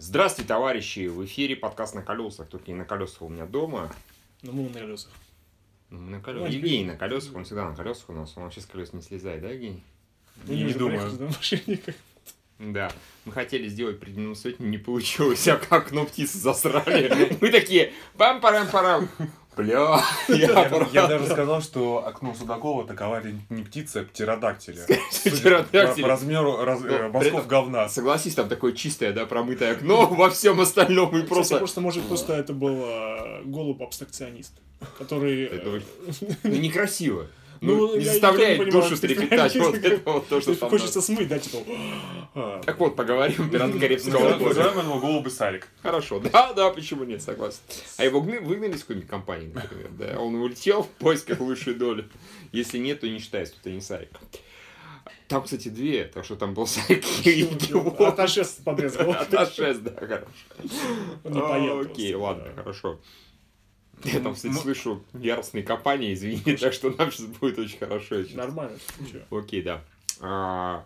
Здравствуйте, товарищи! В эфире подкаст на колесах. Только не на колесах у меня дома. Ну, мы на колесах. Ну, мы на колесах. Ну, Евгений на колесах, он всегда на колесах у нас. Он вообще с колес не слезает, да, Евгений? Мы Не уже думаю. Да. Мы хотели сделать предминусовать, не получилось. А как окно птицы засрали. Мы такие, пам-парам-парам. Бля, я Я, я даже сказал, что окно Судакова такова не птица, а птеродактиля. Птеродактиль. По, размеру раз, э, этом- говна. Согласись, там такое чистое, да, промытое окно во всем остальном и просто... просто, может, просто это был а, голубь-абстракционист, который... Э, Ну, некрасиво. Ну, Ну, не заставляет душу что трепетать. Вот это вот то, что там Хочется смыть, да, типа... а, Так вот, поговорим «Пираты Карибского моря». называем его голубый сарик. Хорошо, да, да, почему нет, согласен. А его выгнали из какой-нибудь компании, например, да? Он улетел в поисках лучшей доли. Если нет, то не считается, то это не Сарик. Там, кстати, две, так что там был Сарик и. Аташес подрезал. Аташес, да, хорошо. Он не поел Окей, ладно, хорошо. Я там, кстати, слышу яростные копания, извини, так что нам сейчас будет очень хорошо. Нормально. Окей, да.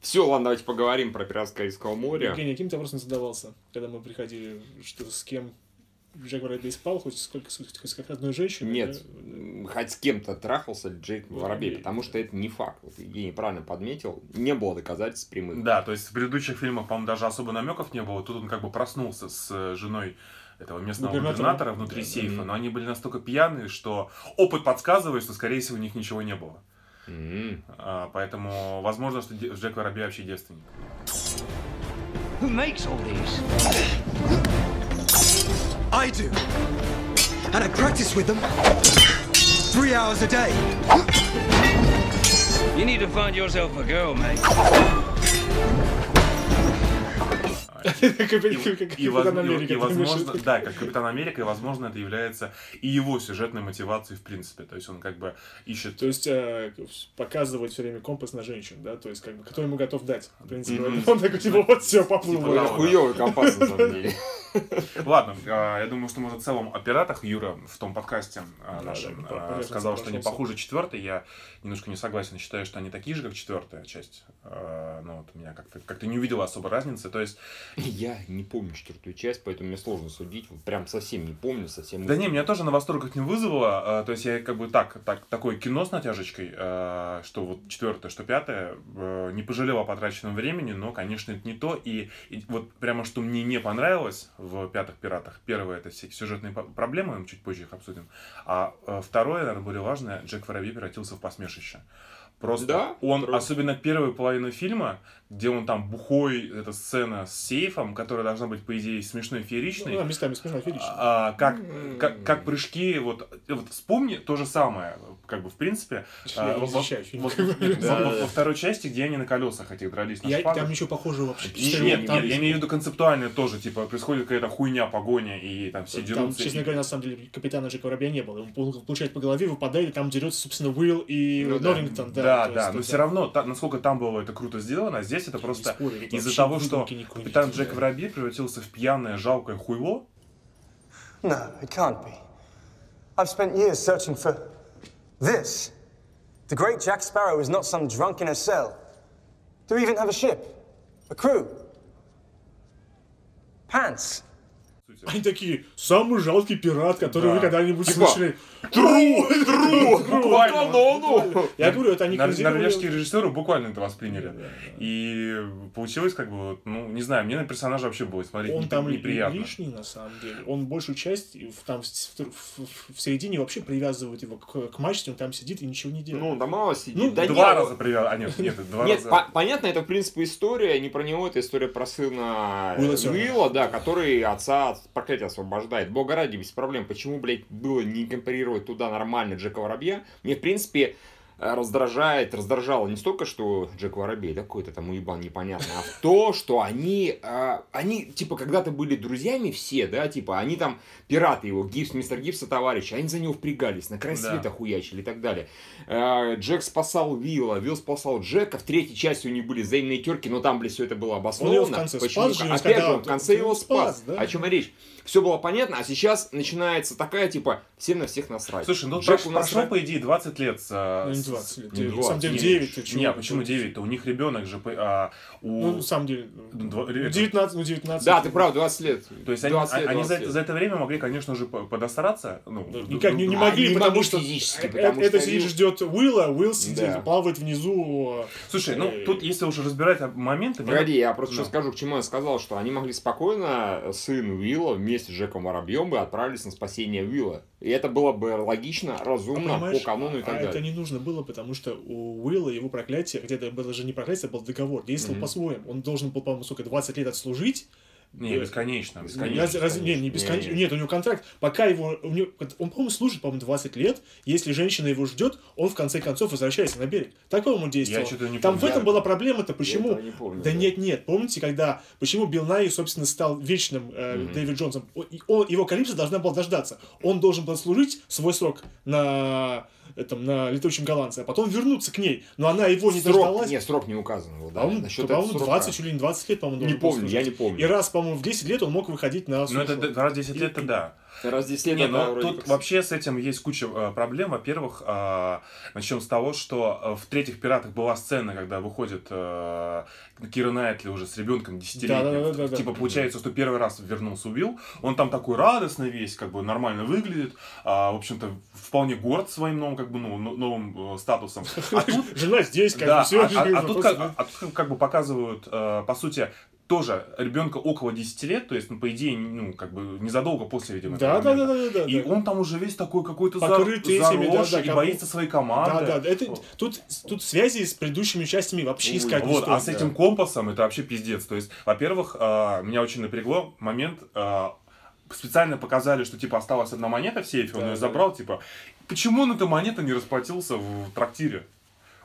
Все, ладно, давайте поговорим про пиратское Карибского моря. Евгений, каким ты вопросом задавался, когда мы приходили, что с кем Джек Воробей спал, хоть сколько, хоть с как одной женщиной? Нет, да? хоть с кем-то трахался Джейк Воробей, Воробей, потому что это не факт. Вот Евгений правильно подметил, не было доказательств прямых. Да, то есть в предыдущих фильмах, по-моему, даже особо намеков не было. Тут он как бы проснулся с э, женой этого местного Губернатора. губернатора внутри Да, сейфа, да. но они были настолько пьяные, что опыт подсказывает, что, скорее всего, у них ничего не было. М, А, Поэтому возможно, что Джек Воробей вообще девственник. Who makes all these? I do. And I practice with them three hours a day. You need to find yourself a girl, mate. И, Америка, и возможно, да, как Капитан Америка, и возможно, это является и его сюжетной мотивацией в принципе. То есть он как бы ищет То есть э, показывать все время компас на женщин, да, то есть как бы кто ему готов дать. В принципе, он такой типа вот все поплыл. Типа, хуёвый компас, на самом деле. Ладно, а, я думаю, что мы в целом о пиратах Юра в том подкасте а, нашем а, сказал, что они похуже четвертой. Я немножко не согласен, считаю, что они такие же, как четвертая часть. А, Ну, вот у меня как-то как не увидел особо разницы. То есть, Я не помню четвертую часть, поэтому мне сложно судить. Вот прям совсем не помню, совсем... да не, меня тоже на восторг как не вызвало. То есть я как бы так, так такое кино с натяжечкой, что вот четвертое, что пятое, не пожалел о потраченном времени, но, конечно, это не то. И, и вот прямо что мне не понравилось в пятых пиратах. Первое это все сюжетные проблемы, мы чуть позже их обсудим. А э, второе, наверное, более важное, Джек Воробей превратился в посмешище. Просто Да, он, правда. особенно первую половину фильма, где он там бухой, эта сцена с сейфом, которая должна быть, по идее, смешной, фееричной. Ну, да, местами смешно, феерично. А, как, как, как прыжки, вот, вот вспомни то же самое, как бы, в принципе. А, во- вот- Да, второй части, где они на колесах этих дрались на Я, шпагах. там ничего похожего вообще. Нет, нет, там- я имею в виду концептуальное тоже, типа, происходит какая-то хуйня, погоня, и там все Там, дерутся. честно и- говоря, на самом деле, капитана Джека Воробья не было. Он пол- получает по голове, выпадает, и там дерется, собственно, Уилл и Ну. Норрингтон. Да, Да, то да, есть но это- все равно, та- насколько там было это круто сделано, а здесь это просто из-за того, что капитан Джек да. Воробей превратился в пьяное, жалкое хуйло, No, it can't be. I've spent years searching for this. The great Jack Sparrow is not some drunk in a cell. Do we even have a ship? A crew? Pants? Они такие, самый жалкий пират, который Да. вы когда-нибудь Типа, слышали. Тру! Тру! Буквально. Канону! Я говорю, это они Норвежские режиссеры буквально это восприняли. И получилось как бы, ну, не знаю, мне на персонажа вообще было смотреть Он там неприятно. лишний, на самом деле. Он большую часть, там в, середине вообще привязывают его к, мачте, он там сидит и ничего не делает. Ну, да мало сидит. Ну, да Два раза привел, а нет, нет, два раза. по- понятно, это в принципе история не про него, это история про сына Уилла Уилла, да, который отца от проклятия освобождает. Бога ради, без проблем. Почему, блядь, было не инкорпорировать туда нормально Джека Воробья? Мне, в принципе, раздражает, раздражало не столько, что Джек Воробей, да, какой-то там уебан непонятно, а в то, что они, э, они, типа, когда-то были друзьями все, да, типа, они там, пираты его, Гипс, мистер Гипса, товарищи, они за него впрягались, на край Да. света хуячили и так далее. Э, Джек спасал Вилла, Вилл спасал Джека, в третьей части у них были взаимные терки, но там, блядь, все это было обосновано. его в конце Почему? спас же, Опять же, он в конце он его спас, спас. да. О чем речь? Все было понятно, а сейчас начинается такая, типа, всем на всех насрать. Слушай, ну Джек прош- у нас прошло, ра- по идее, 20 лет с 20 лет. Не На 20, самом деле не 9. ты чего? Не, а почему 9-то? У них ребенок же... по- а, у... Ну, на самом деле, Ну, два- ну, это- 19, ну, 19. Да, ты прав, 20 лет. То есть они, 20 лет, они за, 20 лет. за это время могли, конечно же, по- подостараться. Ну, Никак не, не могли, не потому что физически, э- потому это что сидит, Уилл- ждет Уилла, Уилл сидит, Да. плавает внизу. Слушай, ну Э, тут, если уже разбирать моменты... Погоди, я просто что скажу, к чему я сказал, что они могли спокойно, сын Уилла вместе с Джеком Воробьем бы отправились на спасение Уилла. И это было бы логично, А разумно, по понимаешь, канону и так а далее. это не нужно было, потому что у Уилла его проклятие, хотя это было даже не проклятие, это был договор, действовал Мгм. по-своему. Он должен был, по-моему, сколько, 20 лет отслужить. Не, Э, бесконечно, бесконечно. разве- не, не бесконечно. Не, не. Нет, у него контракт. Пока его. у него- он, по-моему, служит, по-моему, 20 лет. Если женщина его ждет, он в конце концов возвращается на берег. Так он действовал. Я что-то не Там помню. в этом была проблема-то, почему. этого не помню, да да. нет, нет. Помните, когда. Почему Билл Най, собственно, стал вечным э, Мгм. Дэвид Джонсом? Он, его Калипсо должна была дождаться. Он должен был служить свой срок на этом, на летучем голландце, а потом вернуться к ней. Но она его не Срок, дождалась. нет, срок не указан был, да. По-моему, Насчет по-моему, этого 20 срока. чуть ли не 20 лет, по-моему, Не помню, я не помню. И раз, по-моему, в 10 лет он мог выходить на Ну, это раз в 10 лет, это да. Раз 10 лет Не, ну тут как- вообще с этим есть куча э, проблем. Во-первых, э, начнем с того, что э, в третьих пиратах была сцена, когда выходит э, Кира Найтли уже с ребенком десятилетним. Да-да-да-да-да. Типа получается, что первый раз вернулся убил. Он там такой радостный весь, как бы нормально выглядит. а, в общем-то, вполне горд своим новым, как бы, ну, но- новым э, статусом. А тут Жена здесь, как да, бы, все. а, а- а тут, как, а тут как бы показывают, э, по сути, тоже ребенка около 10 лет, то есть, ну, по идее, ну, как бы незадолго после, видимо, Да, да, да, да, да. И да. он там уже весь такой какой-то за- Покрытый этими, да, заросший да, и как- боится своей команды. Да, да, это, тут, тут связи с предыдущими частями вообще Ой, искать не Вот, а стоит, с да. этим компасом это вообще пиздец. То есть, во-первых, э, меня очень напрягло момент, э, специально показали, что типа осталась одна монета в сейфе, он Да, ее да. забрал, типа, почему он эта монета не расплатился в трактире?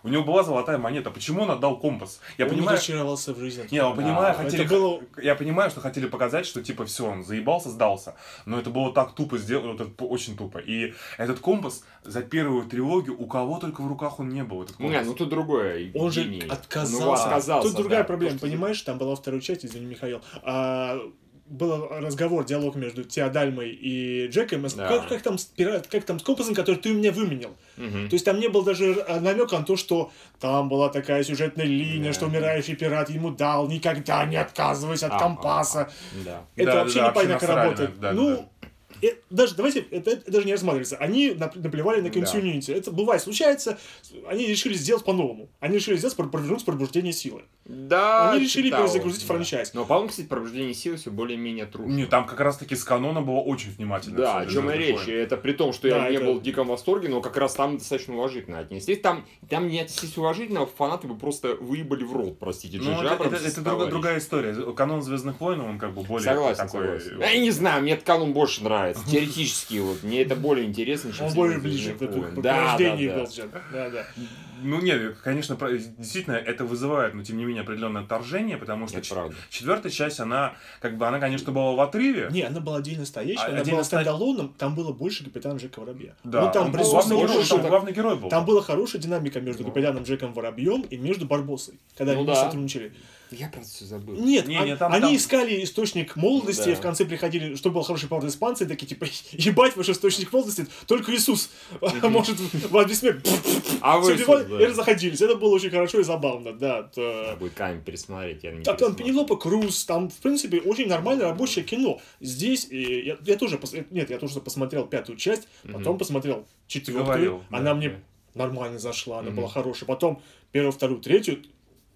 У него была золотая монета, почему он отдал компас? Я он понимаю, разочаровался в жизни. Не, я понимаю, это хотели, было- я понимаю, что хотели показать, что типа все, он заебался, сдался. Но это было так тупо сделано, вот это очень тупо. И этот компас за первую трилогию у кого только в руках он не был. Этот компас. Не, ну тут другое. Он же отказался. Ну, отказался, Тут другая да, проблема, понимаешь? Там была вторая часть, извини, Михаил. А, был разговор, диалог между Теодальмой и Джеком. Да. Как, как там пират- как там с компасом, который ты у меня выменил? Мгм. То есть там не было даже намека на то, что там была такая сюжетная линия, Да. что умирающий пират ему дал, никогда не отказывайся от А, компаса. а, а, Да. Это Да, вообще да, непонятно как работает. да, ну, да. Э, даже, давайте, это, это даже не рассматривается. Они нап- наплевали на Да. continuity. Это бывает, случается. Они решили сделать по-новому. Они решили сделать, про- провернуть пробуждение силы. Да, Они решили того, перезагрузить да. франчайз. Но, по-моему, кстати, пробуждение силы все более-менее трудно. Не, там как раз таки с каноном было очень внимательно. Да, о чем и «Звездных речь. войн». И Это при том, что Да, я не это- был в диком восторге, но как раз там достаточно уважительно отнеслись. Там, там не отнеслись уважительно, фанаты бы просто выебали в рот, простите, Ну, Джей это, это- это товарищи. другая история. Канон Звездных войн, он как бы более Согласен, такой. согласен. Я не знаю, мне этот канон больше нравится. Теоретически вот. Мне это более интересно, чем Он «Звездные более ближе к войны». этому Да, да, да. был. Да, да. Ну нет, конечно, действительно это вызывает, но тем не менее определенное отторжение, потому что ч- четвертая часть, она как бы она, конечно, была в отрыве. Не, она была отдельно стоящая, А, она была ста- стендалоном, там было больше капитана Джека Воробья. Да, Ну, там он был главный герой, там главный герой был. Там была хорошая динамика между капитаном Джеком Воробьем и между Барбосой, когда Ну они да. сотрудничали. Я про это все забыл. Нет, Не, а- не, там- они там- искали источник молодости, Да. и в конце приходили, что был хороший поворот испанцы, такие типа, ебать ваш источник молодости, только Иисус может вас бессмертный. А вы, и разоходились. Это было очень хорошо и забавно, да. будет камень пересмотреть, я не Так, там. Пенелопа Круз, там, в принципе, очень нормальное рабочее кино. Здесь, и я, тоже, пос- нет, я тоже посмотрел пятую часть, потом посмотрел четвертую, она мне нормально зашла, она была хорошая. Потом первую, вторую, третью,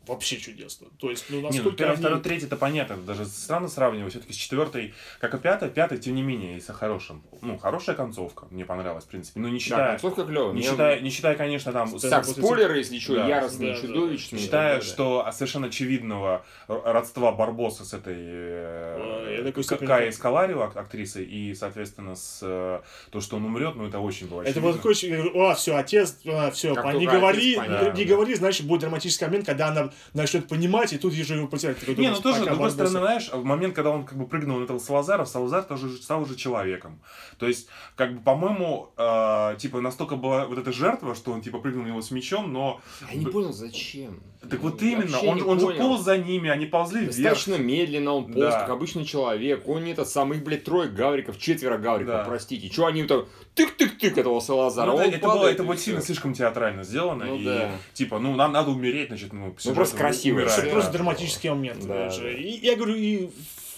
вообще чудесно. То есть, ну, ну насколько первый, они- второй, третий, это понятно, это даже странно сравнивать, все-таки с четвертой, как и пятой, пятой, тем не менее, если хорошим. Ну, хорошая концовка, мне понравилась, в принципе, но не Да, считая, концовка клевая. не Мне- считая, не считая, конечно, там, Так, спойлеры, если что, Да. яростные, Да, да, чудовищные. Считая, Да, да. что совершенно очевидного родства Барбоса с этой э, такой К- степени- Каей Скаларио, ак- актрисой, и, соответственно, с э, то, что он умрет, ну, это очень было Это очевидно. был такой, о, все, отец, все, Как не говори, отец не, понятно. не говори, значит, будет драматический момент, когда она начнет понимать, и тут ей же его потерять. Такой Не, думаешь, ну тоже, с другой Барбоса- стороны, знаешь, в момент, когда он как бы прыгнул на этого Салазара, Салазар тоже стал уже человеком. То есть, как бы, по-моему, э, типа, настолько была вот эта жертва, что он, типа, прыгнул на него с мечом, но... Я не понял, зачем. Так вот именно, он, он же полз за ними, они ползли вверх. Достаточно медленно он полз, Да. как обычный То человек, он не этот самый, блядь, трое гавриков, четверо гавриков, Да. простите. Че они там тык-тык-тык этого Салазара? Ну, он это, было, это было сильно слишком театрально сделано. Ну и да. типа, ну нам надо умереть, значит, ну, по просто красиво, да. Просто Да. драматический момент. Да, да. И я говорю, и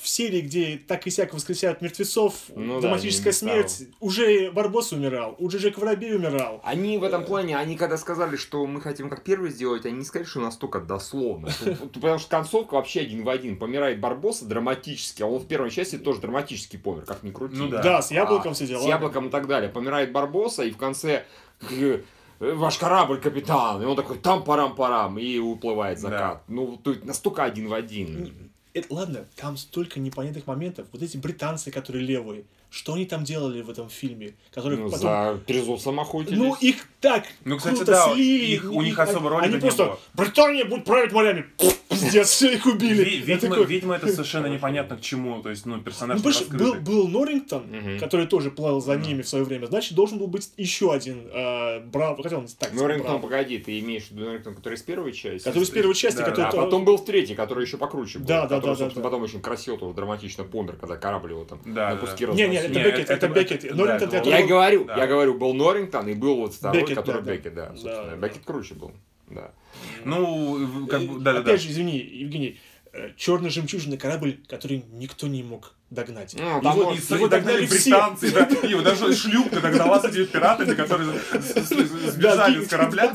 в серии, где так и сяк воскресят мертвецов, Ну да, драматическая не смерть, уже Барбос умирал, уже Джек Воробей умирал. Они в этом плане, они когда сказали, что мы хотим как первый сделать, они не сказали, что настолько дословно. Потому что концовка вообще один в один. Помирает Барбоса драматически, а он в первой части тоже драматически помер, как ни крути. Ну да. Да, с яблоком А, все дела. С яблоком и так далее. Помирает Барбоса, и в конце э, ваш корабль, капитан. И он такой, там парам-парам, и уплывает закат. Ну, тут настолько один в один. Это, ладно, там столько непонятных моментов. Вот эти британцы, которые левые, что они там делали в этом фильме? Которые Ну, потом... за Трезусом охотились. Ну, их так Ну, кстати, круто да, слили. их- у них особо роли Они не просто, было. Британия будет править морями. Пиздец, все их убили. Видимо, такой, видимо, это совершенно непонятно к чему. То есть, ну, персонаж Ну, был, был Норрингтон, который тоже плавал за ними в свое время. Значит, должен был быть еще один э, Браво. Хотя он так Норрингтон, погоди, ты имеешь в виду Норрингтон, который из первой части? Который с первой части, Да, который... А то- потом был в третий, который еще покруче был. Да, да, который, да, потом очень красиво тоже драматично помер, когда корабль его там Да, на куски да. Не, не. Это Не, Беккет, это- это это- Беккет. да, Норрингтон, это который- Я говорю, Да. я говорю, был Норрингтон и был вот второй, Беккет, который да, да. Да, собственно. Да. Беккет круче был. Да. Ну, как бы, да, да, да. Опять же, извини, Евгений, черный жемчужный корабль, который никто не мог догнать. Ну, там Его- И, его догнали догнали британцы, да, и даже шлюпка догнала с этими пиратами, которые сбежали с корабля.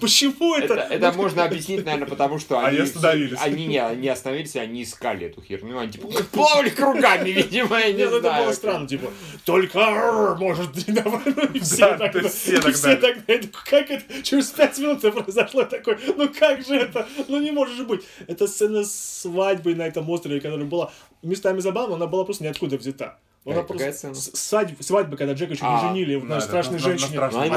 Почему это? Это, это можно объяснить, наверное, потому что Они остановились. Они не, остановились, они искали эту херню. Они типа плавали кругами, видимо, я не это знаю. было странно, типа, только может, ну, и все Да, так, то да, есть все это как это, через пять минут это произошло, я такой, ну как же это, ну не может же быть. Это сцена свадьбы на этом острове, которая была местами забавна, она была просто ниоткуда взята. Она Какая- просто сцена? свадьба, свадьба, когда Джека чуть не А, женили да, на да, страшной на- на женщине. страшной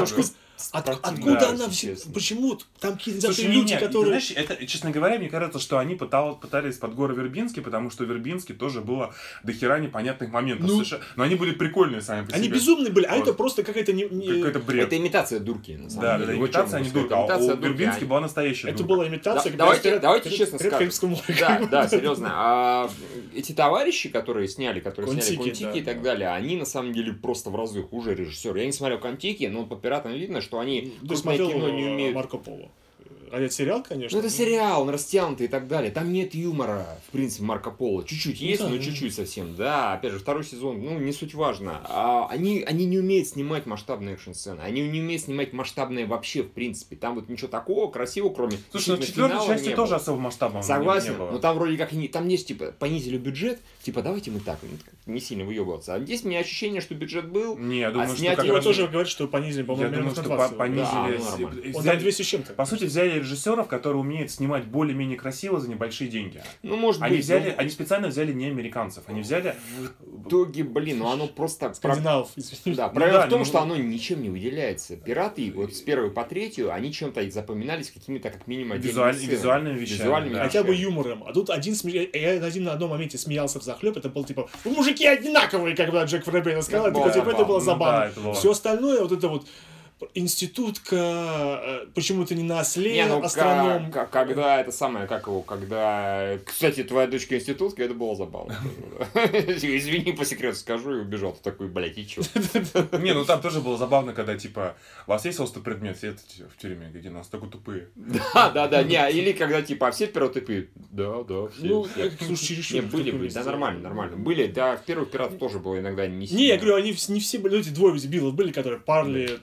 От- откуда да, она честно. Почему там какие-то Слушай, не, люди, не, которые... знаешь, это, честно говоря, мне кажется, что они пытал- пытались под горы Вербинский, потому что в Вербинске тоже было до хера непонятных моментов. Ну, совершенно- но они были прикольные сами по Они себе. безумные были, а Вот. это просто какая-то не... не- Какой-то бред. Это имитация дурки, на самом Да, деле. да, Вот имитация, они могу сказать. дурка. А Имитация у дурки, они- была настоящая Это дурка. была имитация, Да, давайте, перед- давайте перед- честно перед скажем. Да, да, серьезно. А эти товарищи, которые сняли, которые сняли Контики, да, и так да. далее, они на самом деле просто в разы хуже режиссеры. Я не смотрел Контики, но по пиратам видно, что они Ты крупное смотрел кино не э, умеют. Марко Поло? А это сериал, конечно. Ну это сериал, он растянутый и так далее. Там нет юмора, в принципе, Марко Поло. Чуть-чуть Ну есть, да, но ну. чуть-чуть совсем. Да, опять же, второй сезон, ну, не суть важно. А они, они не умеют снимать масштабные экшн-сцены. Они не умеют снимать масштабные вообще, в принципе. Там вот ничего такого красивого, кроме Слушай, ну в четвертой части тоже особо масштабного Согласен, не было. но там вроде как не, там есть типа понизили бюджет, типа давайте мы так, ну, не сильно выебываться. А здесь у меня ощущение, что бюджет был. Не, я думаю, что снять как его раз... Тоже говорят, что понизили, Я по-моему, думаю, минус на что 20. по- понизили... Да, ну, взяли- 200 с чем-то. По сути, взяли режиссеров, которые умеют снимать более-менее красиво за небольшие деньги. Ну, может Они быть. взяли, но они специально взяли не американцев, они взяли... В итоге, блин, ну оно просто... про- Скандинавов, извините. Да, проблема да, в том, ну- что оно ничем не выделяется. Пираты, вот с первой по третью, они чем-то запоминались какими-то, как минимум, Визуаль- визуальными вещами, Визуальными да. Хотя бы юмором. А тут один сме- я один на одном моменте смеялся в захлеб. Это был типа, вы мужики одинаковые, когда Джек Воробей сказал. Это Это, было типа, это было забавно. забавно. Ну да, это было. Все остальное, вот это вот институтка, э, почему-то не на осле, Не, ну, астроном. ка- когда это самое, как его, когда... Кстати, твоя дочка институтка, это было забавно. Извини, по секрету скажу, и убежал. Ты такой, блядь, и чё? Не, ну там тоже было забавно, когда типа у вас есть острый предмет, все это в тюрьме, где нас такой тупые. Да, да, да, не, или когда, типа, а все пираты тупые. Да, да, все. Ну, все. э, слушай, чересчур Не, были, были, да, нормально, нормально. Были, да, в первых пиратах тоже было иногда не Не, я говорю, они не все были, эти двое билов были, которые парли.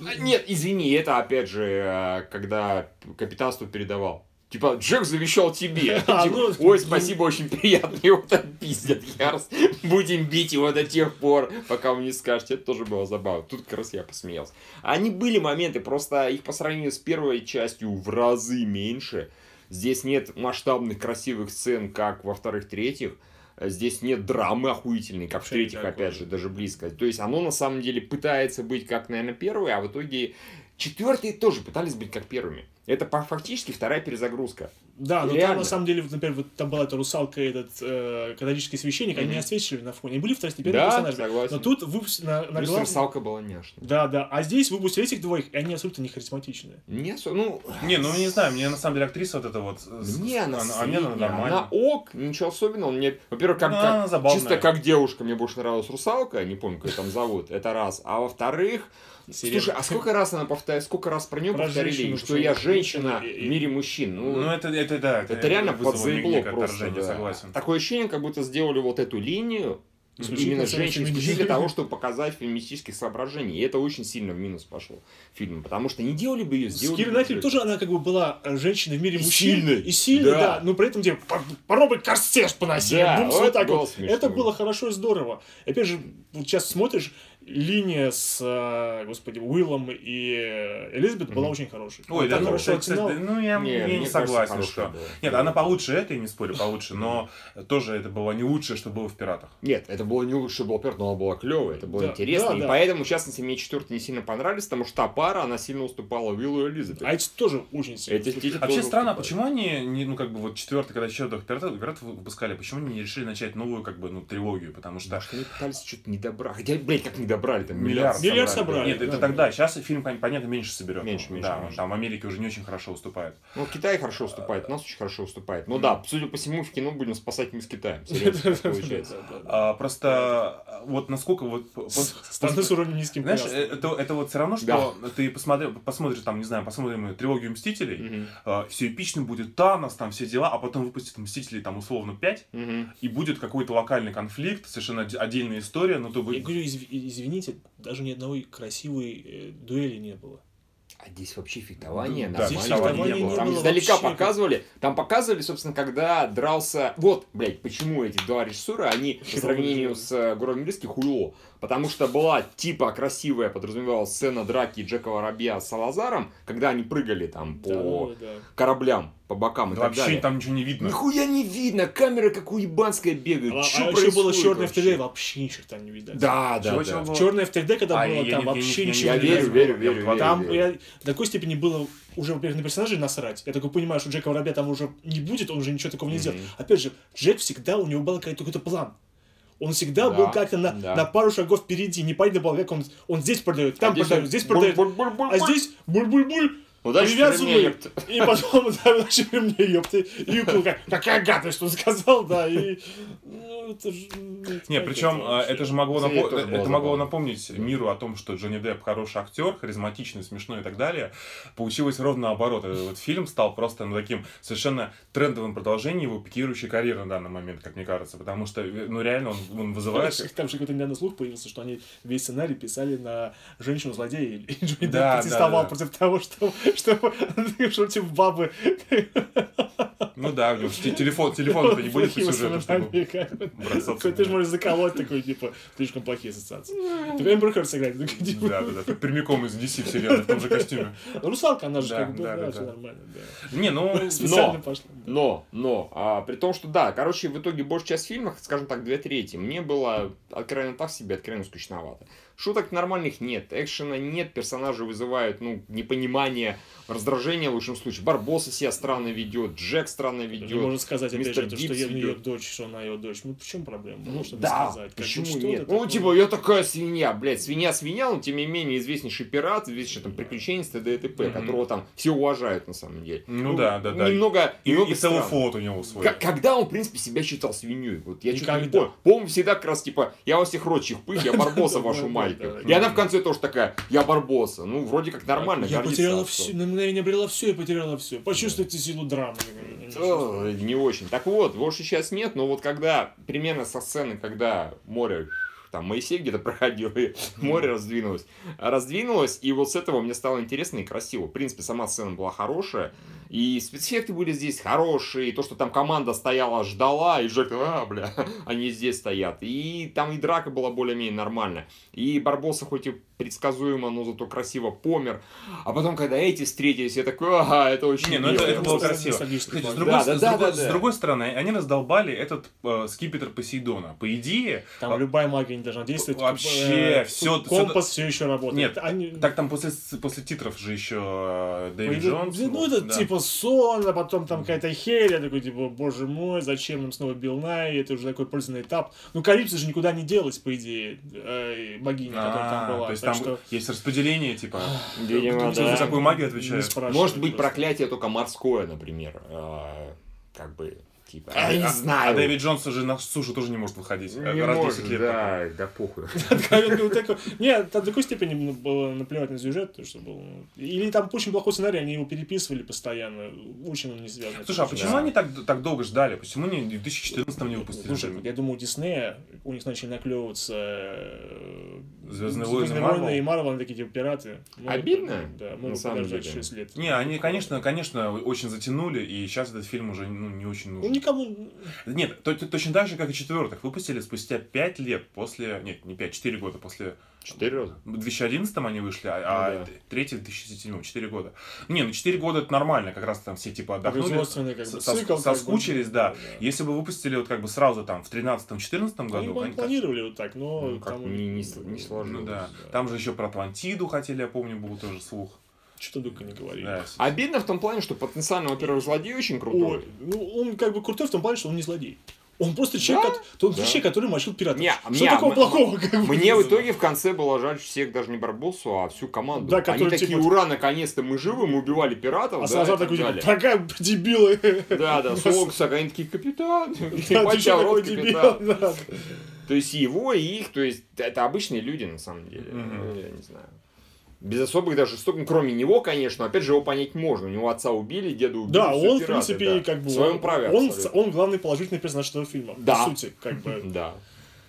А, Нет, извини, это опять же, э, когда капитанство передавал. Типа, Джек завещал тебе. А, Типа, ну, Ой, спасибо, очень приятно. Его там пиздят. Ярс. Будем бить его до тех пор, пока вы не скажете. Это тоже было забавно. Тут как раз я посмеялся. Они были моменты, просто их по сравнению с первой частью в разы меньше. Здесь нет масштабных красивых сцен, как во вторых-третьих. Здесь нет драмы охуительной, как в третьих, опять же, даже близко. То есть оно на самом деле пытается быть как, наверное, первое, а в итоге четвертые тоже пытались быть как первыми. Это по- фактически вторая перезагрузка. Да, но там Реально. на самом деле, например, вот там была эта русалка, и этот э, католический священник, они не освечивали на фоне. Они были второстепенные Да, персонажи. согласен. Но тут выпустили на, на Плюс глав- русалка была няшная. Да, да. А здесь выпустили этих двоих, и они абсолютно не харизматичные. Не особо, ну, Не, ну не знаю, мне на самом деле актриса вот эта вот... Не, она, она, а мне она нормально. она ок, ничего особенного. Мне, во-первых, как, как- она забавная. чисто как девушка мне больше нравилась русалка, не помню, как ее там зовут, это раз. А во-вторых, Серебряная. слушай, а сколько раз она повторяет, сколько раз про нее Про повторили, женщину, что я женщина и- и- в мире мужчин. Ну, Ну это, это да, это, реально вызвало подзаебло просто. отторжение, да. согласен. Такое ощущение, как будто сделали вот эту линию Исключительно именно женщин исключительно для того, чтобы показать феминистических соображений. И это очень сильно в минус пошло фильму. Потому что не делали бы ее, сделали бы Найтли тоже она как бы была э, женщиной в мире И мужчин. сильной. И сильной, Да. да. Но при этом тебе по- попробуй корсеж поноси. Да, бумс, вот вот так вот. смешно. Это было хорошо и здорово. Опять же, вот сейчас смотришь, линия с, э, господи, Уиллом и э, Элизабет была очень хорошей. Ой, да, хорошо кстати, оттянула. ну я Не, мне не кажется, согласен, хорошая что... была. Нет, она получше этой, не спорю, получше, но тоже это было не лучшее, что было в «Пиратах». Нет, это было не лучше, было первое, но она была клевая, это было Да, интересно. да, и да. поэтому, в частности, мне четвертый не сильно понравились, потому что та пара, она сильно уступала Уиллу и Элизабет. А эти тоже очень сильно. Эти- эти Вообще странно, уступают. почему они, не, ну, как бы, вот четвертый, когда четвертых пиратов, пиратов выпускали, почему они не решили начать новую, как бы, ну, трилогию, потому что... Может, они пытались что-то не добрать. Хотя, блядь, как не добрали, там Миллиард, миллиард. Миллиард собрали. Нет, это да, тогда. Сейчас фильм, пон- понятно, меньше соберет. Меньше, меньше, Да, меньше. там в Америке уже не очень хорошо уступает. Ну, Китай хорошо уступает, у нас очень хорошо уступает. Ну да, судя по всему, в кино будем спасать мы с Китаем. Получается. Да, да, да. А, просто а, вот насколько вот... Страны с уровнем низким Знаешь, э, это, вот все равно, что ты посмотри, посмотришь там, не знаю, посмотрим трилогию Мстителей, Мгм. все эпично будет Танос, там все дела, а потом выпустят Мстителей там условно 5, Мгм. и будет какой-то локальный конфликт, совершенно отде- отдельная история, но то Я говорю, изв- извините, даже ни одной красивой э, дуэли не было. А здесь вообще фехтование Да, нормально. фехтования не было. Там было издалека вообще. показывали, там показывали, собственно, когда дрался... Вот, блядь, почему эти два режиссера, они по сравнению с э, Городом Близких хуйло. Потому что была типа красивая, подразумевалась сцена драки Джека Воробья с Салазаром, когда они прыгали там по Да, да. кораблям, по бокам и Да так вообще далее. там ничего не видно. Нихуя не видно, камера как уебанская бегает. А, Чё а еще было черное в 3D, вообще? ни черта не видать. Да, да, Чего, да. Черное в 3D, когда А, было, я там не- вообще я ничего Я не верю, видно. верю, верю, верю. Там верю. я до такой степени было уже, во-первых, на персонажей насрать. Я такой понимаю, что Джека Воробья там уже не будет, он уже ничего такого не сделает. Опять же, Джек всегда, у него был какой-то план. Он всегда Да, был как-то на, да. на пару шагов впереди. Непонятно было, как он, он здесь продает, там А здесь продает, он здесь продает. буль-буль-буль-буль. А здесь буль-буль-буль. Удачи привязывай. тебе, ёпта. И потом, да, удачи при мне, ёпты. И как, какая гадость, он сказал, да, и... Ну, это же... Не, причем э, это же могло, напо- это это могло напомнить миру о том, что Джонни Депп хороший актер, харизматичный, смешной и так далее. Получилось ровно наоборот. Этот вот фильм стал просто ну, таким совершенно трендовым продолжением его пикирующей карьеры на данный момент, как мне кажется. Потому что, э, ну реально, он, он вызывает... Там же какой-то недавно слух появился, что они весь сценарий писали на женщину-злодея, и Джонни Депп Да, да, протестовал да. против того, что, что, что типа бабы Ну да, у него же те- телефон, телефон-то не будет по сюжету, чтобы Ты же можешь заколоть такой, типа, слишком плохие ассоциации. Так Эмбер Хёрд типа, Да, да, да, прямиком из DC вселенной в том же костюме. Русалка, она же как бы, да, все нормально. Не, ну... Специально Но, пошла. но, но, а, при том, что да, короче, в итоге большая часть фильма, скажем так, две трети, мне было откровенно так себе, откровенно скучновато. Шуток нормальных нет, экшена нет, персонажи вызывают, ну, непонимание, раздражение в лучшем случае. Барбоса себя странно ведет, Джек странно ведет. можно сказать, опять же, то, что я ее дочь, что она ее дочь. Ну, в чем проблема? Ну, Можно да, сказать. Как почему что нет? это Ну, такое? типа, я такая свинья, блядь, свинья-свинья, но тем не менее известнейший пират, известнейший там приключенец т.д. и т.п., которого там все уважают на самом деле. Ну да, да, да. Немного, И, немного и флот у него свой. К- Когда он, в принципе, себя считал свиньей? Вот я что-то не понял. По-моему, всегда как раз, типа, я вас всех рочих пых, я Барбоса вашу Да, да, да. И она в конце тоже такая, я Барбоса. Ну, вроде как нормально, Я потеряла все, на мгновение обрела все, я потеряла все. Почувствуйте силу драмы. Не очень. Так вот, больше сейчас нет, но вот когда, примерно со сцены, когда море там Моисей где-то проходил, и море раздвинулось. Раздвинулось, и вот с этого мне стало интересно и красиво. В принципе, сама сцена была хорошая, и спецэффекты были здесь хорошие, и то, что там команда стояла, ждала, и Джек, а, бля, они здесь стоят. И там и драка была более-менее нормальная. И Барбоса хоть и предсказуемо, но зато красиво помер. А потом, когда эти встретились, я такой, ага, это очень Не, ну это, мило». это было красиво. Кстати, с другой, Да, с да, другой- да, с да. другой стороны, они раздолбали этот э, скипетр Посейдона. По идее, Там а, любая магия не должна действовать. Вообще, Э, всё- Компас все еще работает. Нет, Они... так там после, после титров же еще э, Дэвид идее, Джонс. Ну, это да. типа типа сон, а потом там какая-то херь, я такой, типа, боже мой, зачем нам снова Билл Най, это уже такой пользовательный этап. Ну, Калипсо же никуда не делась, по идее, э, богиня, которая там А, была. То есть там что есть распределение, типа, Видимо, кто да. за какую магию отвечает. Может быть, просто. проклятие только морское, например. А, Как бы, типа, А, я не а- знаю. А Дэвид Джонс уже на сушу тоже не может выходить. не э, раз в 10 может, лет. да, да похуй. Такой- Нет, до такой степени ну, было наплевать на сюжет, то, что был... Или там очень плохой сценарий, они его переписывали постоянно, очень он не связан. Слушай, а почему они так, долго ждали? Почему они в 2014 не выпустили? Слушай, я думаю, у Диснея, у них начали наклевываться э, «Звездные «Звездные войны» войны» Marvel. и Марвел, они такие типа пираты. Обидно, Да, могут подождать деле. 6 лет. Не, они, конечно, конечно, очень затянули, и сейчас этот фильм уже ну, не очень Ну, нужен. Никому... Нет, то- то- точно так же, как и четвертых. Выпустили спустя 5 лет после... Нет, не 5, 4 года после... Четыре раза. В 2011 они вышли, а, а Ну да. третий в 2007, 4 года. Не, ну 4 года это нормально, как раз там все типа отдохнули, как бы, со- цикл, соскучились, да. да, да. Если бы выпустили вот как бы сразу там в 13-14 Они, году, они- планировали вот так, но Ну, там... не- не не сложилось. ну да. Там же еще про Атлантиду хотели, я помню, был тоже слух. Что-то только не говорили. Да. Обидно в том плане, что потенциально, во-первых, злодей очень крутой. Ой, ну, он как бы крутой в том плане, что он не злодей. Он просто человек, Да? кот- он Да. человек, который мочил пиратов. Не, что не, такого м- плохого? Как? Мне в итоге в конце было жаль всех даже не Барбосу, а всю команду. Да, Они которые, такие, типа, ура, наконец-то мы живы, мы убивали пиратов. А да, сразу такой, типа, пока, дебилы. Да, да, Солоксак, они такие, капитан, ебать что рот, дебил? капитан. То есть его, и их, то есть это обычные люди на самом деле. Ну, Я не знаю. Без особых даже жестоких, ну, кроме него, конечно, опять же, его понять можно. У него отца убили, деда убили. Да, он, в пираты, принципе, да. как бы... В своем праве он, абсолютно. он главный положительный персонаж этого фильма. Да. По сути, как бы. Да.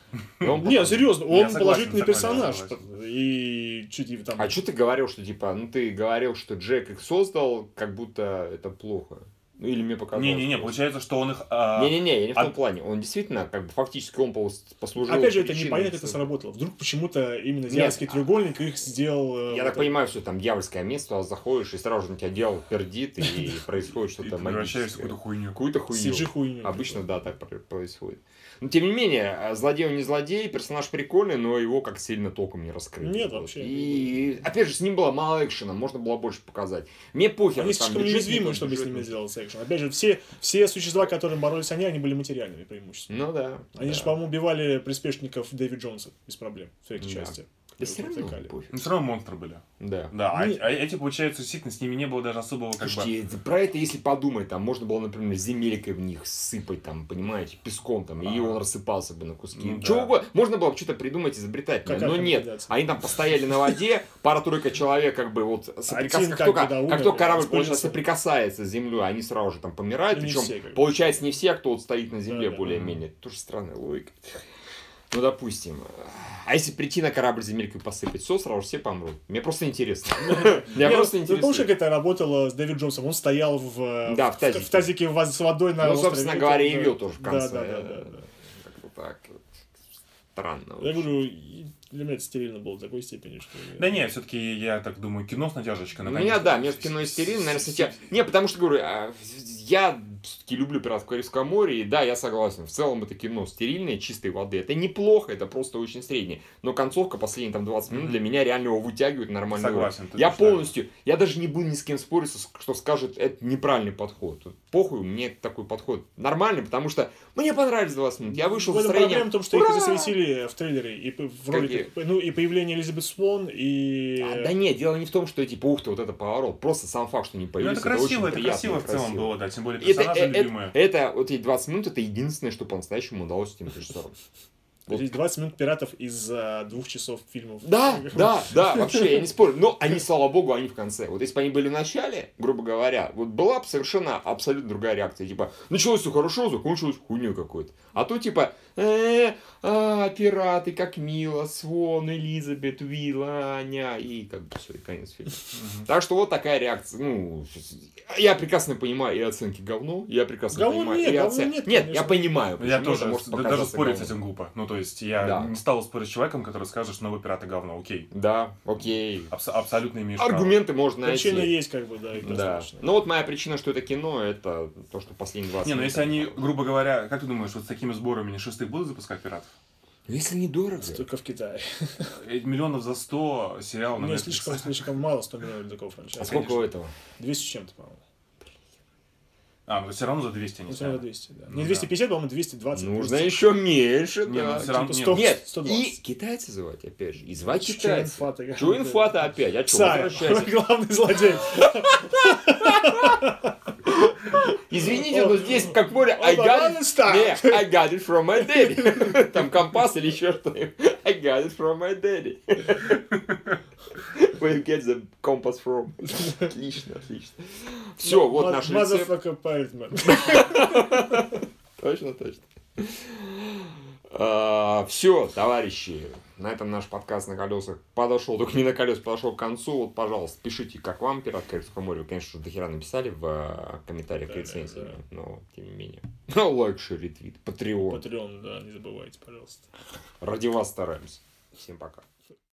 Не, серьезно, он согласен, положительный персонаж. согласен. И чуть там... А что ты говорил, что типа, ну ты говорил, что Джек их создал, как будто это плохо. Ну или мне показалось. Не-не-не, получается, что он их... а, Не-не-не, я не в том а- плане. Он действительно, как бы фактически он пос- послужил. Опять же, это непонятно, как это сработало. Вдруг почему-то именно Нет, дьявольский а- треугольник их сделал... э, Я вот так понимаю, что там дьявольское место, туда заходишь, и сразу же на тебя дьявол пердит, и происходит и что-то ты превращаешься в магическое. какую-то хуйню. Какую-то хуйню. CG-хуйню. Обычно, да, так пр- происходит. Но, тем не менее, а, злодей он не злодей, персонаж прикольный, но его как сильно толком не раскрыли. Нет, вообще. И, опять же, с ним было мало экшена, можно было больше показать. Мне похер. Они слишком не чтобы с ними сделать экшен. Опять же, все, все существа, которым боролись они, они были материальными преимущественно. Ну да. Они да. же, по-моему, убивали приспешников Дэвид Джонса без проблем в третьей Да. части. Да все равно Протыкали. пофиг. Ну, все равно монстры были. Да. Да, а, Не- а эти, получается, действительно, с ними не было даже особого как бы... Слушайте, про это если подумать, там можно было, например, земелькой в них сыпать, там, понимаете, песком, там, и А. он рассыпался бы на куски. Ну Чего да. угодно. Можно было бы что-то придумать, изобретать, Как но нет. Они там постояли на воде, пара-тройка человек, как бы, вот, соприкас- как, только, бы, как корабль получается, соприкасается с землей, они сразу же там помирают, Ну, причем, бы. получается, не все, а кто вот стоит на земле, более-менее. Тоже странная логика. Ну, допустим. А если прийти на корабль земелькой посыпать, все, сразу же все помрут. Мне просто интересно. Меня Не, просто ну, Ты помнишь, как это работало с Дэвид Джонсом? Он стоял в, э, тазике. с водой на Ну, собственно говоря, и вел тоже в конце. да, да, да, да. Как-то так. Странно. Я говорю, и для меня это стерильно было до такой степени, что... Да не, все-таки я так думаю, кино с натяжечкой. У наконец-то. меня, да, между кино и стерильно, наверное, кстати, не, потому что, говорю, а, я все-таки люблю «Пиратов Карибского моря», и да, я согласен, в целом это кино стерильное, чистой воды, это неплохо, это просто очень среднее, но концовка, последние там 20 минут, для меня реально его вытягивает на нормальный Согласен, Я полностью, я даже не буду ни с кем спорить, что скажет, это неправильный подход. Похуй, мне такой подход нормальный, потому что мне понравились 20 минут, я вышел В с этом настроением, проблема в том, что их «Ура!» засветили в трейлере, и в роликах, ну, и появление Элизабет Свон, и... А, да нет, дело не в том, что типа, ух ты, вот это поворот. Просто сам факт, что не Ну, появились, это красиво, очень это приятно красиво в целом красиво. было, да, тем более Это, персонажи э- э- любимые. это, вот эти 20 минут, это единственное, что по-настоящему удалось этим режиссерам. Вот. Здесь 20 минут пиратов из а, двух часов фильмов. Да, да, да, вообще, я не спорю. Но они, слава богу, они в конце. Вот если бы они были в начале, грубо говоря, вот была бы совершенно абсолютно другая реакция. Типа, началось все хорошо, закончилось хуйней какой-то. А то типа, э, а, пираты, как мило, Свон, Элизабет, Уилл, Аня, и как бы все, и конец фильма. Так что вот такая реакция. Ну, я прекрасно понимаю и оценки говно, я прекрасно Говно понимаю нет, и оценки. нет, я понимаю, Я тоже, может даже спорить с этим глупо. Ну, то есть, я Да. не стал спорить с человеком, который скажет, что новые пираты говно. Окей. Да, окей. Абс- абсолютно имеешь. Аргументы можно найти. Причина есть, как бы, да, и Да. достаточно. Ну вот моя причина, что это кино, это то, что последние 20 Не, ну если они, это- грубо говоря, как ты думаешь, вот с такими сборами не шестых будут запускать пиратов? Ну, Если недорого. Только в Китае. Э, Миллионов за 100 сериал на Мне Netflix. слишком, слишком мало 100 миллионов для такого А франчайза. сколько у этого? 200 с чем-то, по-моему. А, ну все равно за 200 не Ну, всё равно сняли. 200, да. Ну Не да. 250, по-моему, 220. Нужно 200. еще меньше, ну да. равно- Типа нет, 100, Нет, 120. и китайцы звать, опять же. И звать инфа-то, Чё инфа-то опять? А чё, возвращайся. главный злодей. Извините, но здесь как более I got it, ставь. не, I got it from my daddy. Там компас или еще что-нибудь. I got it from my daddy. Where you get the compass from. Отлично, отлично. Все, вот наш рецепт. Точно, точно. Все, товарищи, на этом наш подкаст на колесах подошел, только не на колесах, подошел к концу. Вот, пожалуйста, пишите, как вам «Пират Карибского моря». Вы, конечно, до хера написали в э, комментариях к Да, рецензии, да. но тем не менее. Ну, лайк, шер, ретвит, патреон. Патреон, да, не забывайте, пожалуйста. Ради вас стараемся. Всем пока.